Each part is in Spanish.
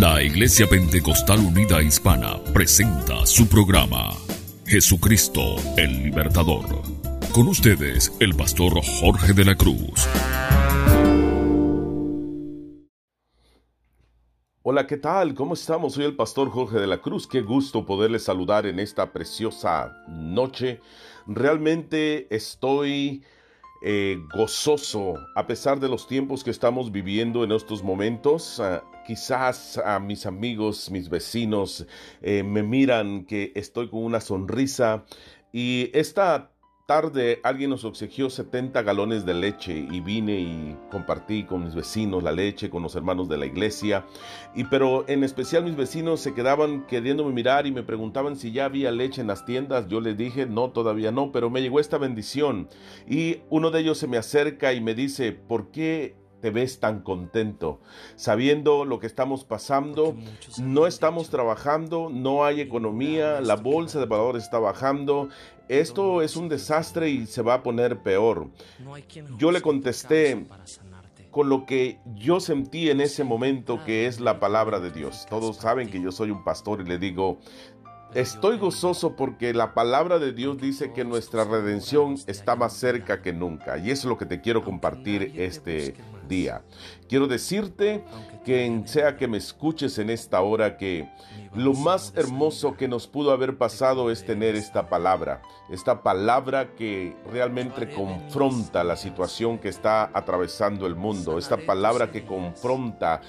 La Iglesia Pentecostal Unida Hispana presenta su programa Jesucristo el Libertador. Con ustedes, el pastor Jorge de la Cruz. Hola, ¿qué tal? ¿Cómo estamos? Soy el pastor Jorge de la Cruz. Qué gusto poderles saludar en esta preciosa noche. Realmente estoy eh, gozoso a pesar de los tiempos que estamos viviendo en estos momentos. Ah, quizás a mis amigos, mis vecinos eh, me miran que estoy con una sonrisa y esta tarde alguien nos obsequió 70 galones de leche y vine y compartí con mis vecinos la leche, con los hermanos de la iglesia. Y pero en especial mis vecinos se quedaban queriéndome mirar y me preguntaban si ya había leche en las tiendas. Yo les dije, no, todavía no, pero me llegó esta bendición. Y uno de ellos se me acerca y me dice, ¿por qué te ves tan contento, sabiendo lo que estamos pasando, no estamos trabajando, no hay economía, la bolsa de valores está bajando, esto es un desastre y se va a poner peor. Yo le contesté con lo que yo sentí en ese momento que es la palabra de Dios. Todos saben que yo soy un pastor y le digo, Estoy gozoso porque la palabra de Dios dice que nuestra redención está más cerca que nunca. Y eso es lo que te quiero compartir este día. Quiero decirte que sea que me escuches en esta hora que lo más hermoso que nos pudo haber pasado es tener esta palabra. Esta palabra que realmente confronta la situación que está atravesando el mundo. Esta palabra que confronta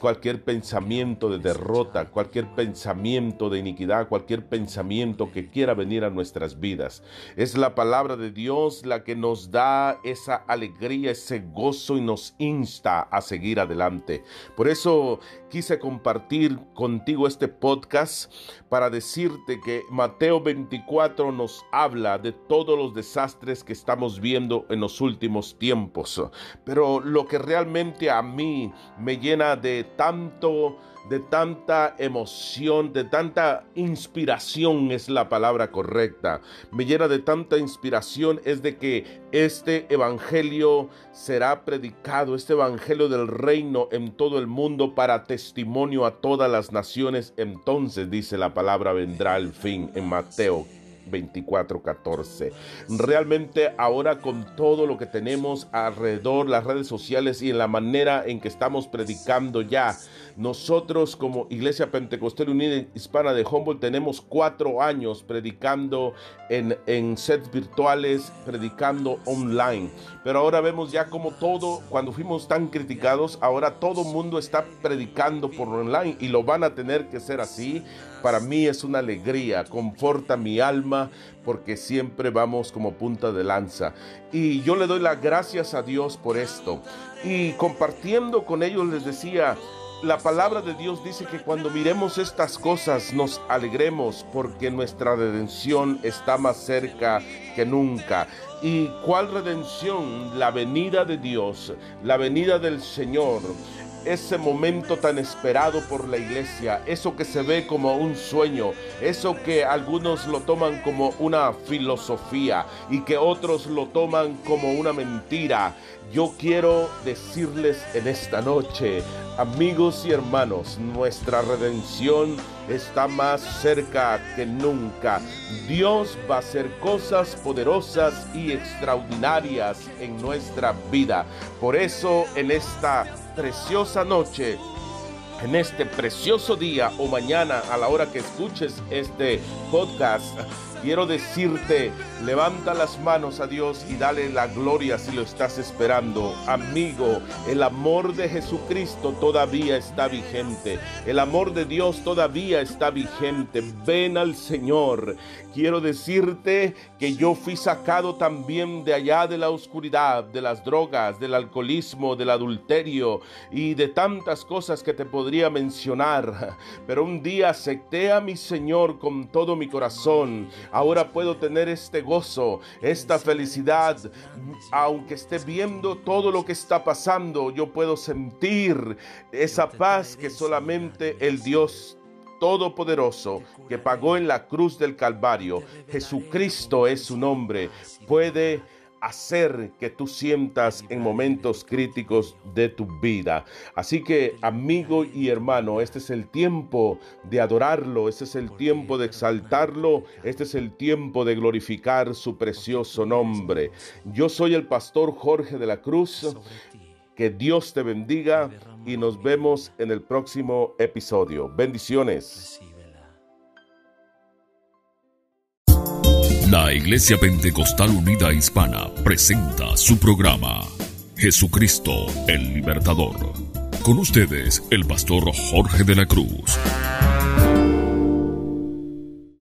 cualquier pensamiento de derrota, cualquier pensamiento de iniquidad, cualquier pensamiento que quiera venir a nuestras vidas. Es la palabra de Dios la que nos da esa alegría, ese gozo y nos insta a seguir adelante. Por eso quise compartir contigo este podcast para decirte que Mateo 24 nos habla de todos los desastres que estamos viendo en los últimos tiempos. Pero lo que realmente a mí me llena de tanto de tanta emoción, de tanta inspiración es la palabra correcta. Me llena de tanta inspiración es de que este evangelio será predicado, este evangelio del reino en todo el mundo para testimonio a todas las naciones. Entonces dice la palabra vendrá el fin en Mateo 24:14. Realmente ahora con todo lo que tenemos alrededor, las redes sociales y en la manera en que estamos predicando ya, nosotros como Iglesia Pentecostal Unida Hispana de Humboldt tenemos cuatro años predicando en, en sets virtuales, predicando online. Pero ahora vemos ya como todo, cuando fuimos tan criticados, ahora todo mundo está predicando por online y lo van a tener que ser así para mí es una alegría, conforta mi porque siempre vamos como punta de lanza. Y yo le doy las gracias a Dios por esto. Y compartiendo con ellos les decía, la palabra de Dios dice que cuando miremos estas cosas nos alegremos porque nuestra redención está más cerca que nunca. ¿Y cuál redención? La venida de Dios, la venida del Señor ese momento tan esperado por la iglesia, eso que se ve como un sueño, eso que algunos lo toman como una filosofía y que otros lo toman como una mentira. Yo quiero decirles en esta noche, amigos y hermanos, nuestra redención está más cerca que nunca. Dios va a hacer cosas poderosas y extraordinarias en nuestra vida. Por eso en esta preciosa noche, en este precioso día o mañana a la hora que escuches este podcast, quiero decirte, levanta las manos a Dios y dale la gloria si lo estás esperando. Amigo, el amor de Jesucristo todavía está vigente. El amor de Dios todavía está vigente. Ven al Señor. Quiero decirte que yo fui sacado también de allá de la oscuridad, de las drogas, del alcoholismo, del adulterio y de tantas cosas que te podría mencionar. Pero un día acepté a mi Señor con todo mi corazón ahora puedo tener este gozo, esta felicidad. Aunque esté viendo todo lo que está pasando, yo puedo sentir esa paz que solamente el Dios Todopoderoso que pagó en la cruz del Calvario, Jesucristo es su nombre, puede hacer que tú sientas en momentos críticos de tu vida. Así que, amigo y hermano, este es el tiempo de adorarlo, este es el tiempo de exaltarlo, este es el tiempo de glorificar su precioso nombre. Yo soy el pastor Jorge de la Cruz. Que Dios te bendiga y nos vemos en el próximo episodio. Bendiciones. La Iglesia Pentecostal Unida Hispana presenta su programa Jesucristo el Libertador. Con ustedes, el pastor Jorge de la Cruz.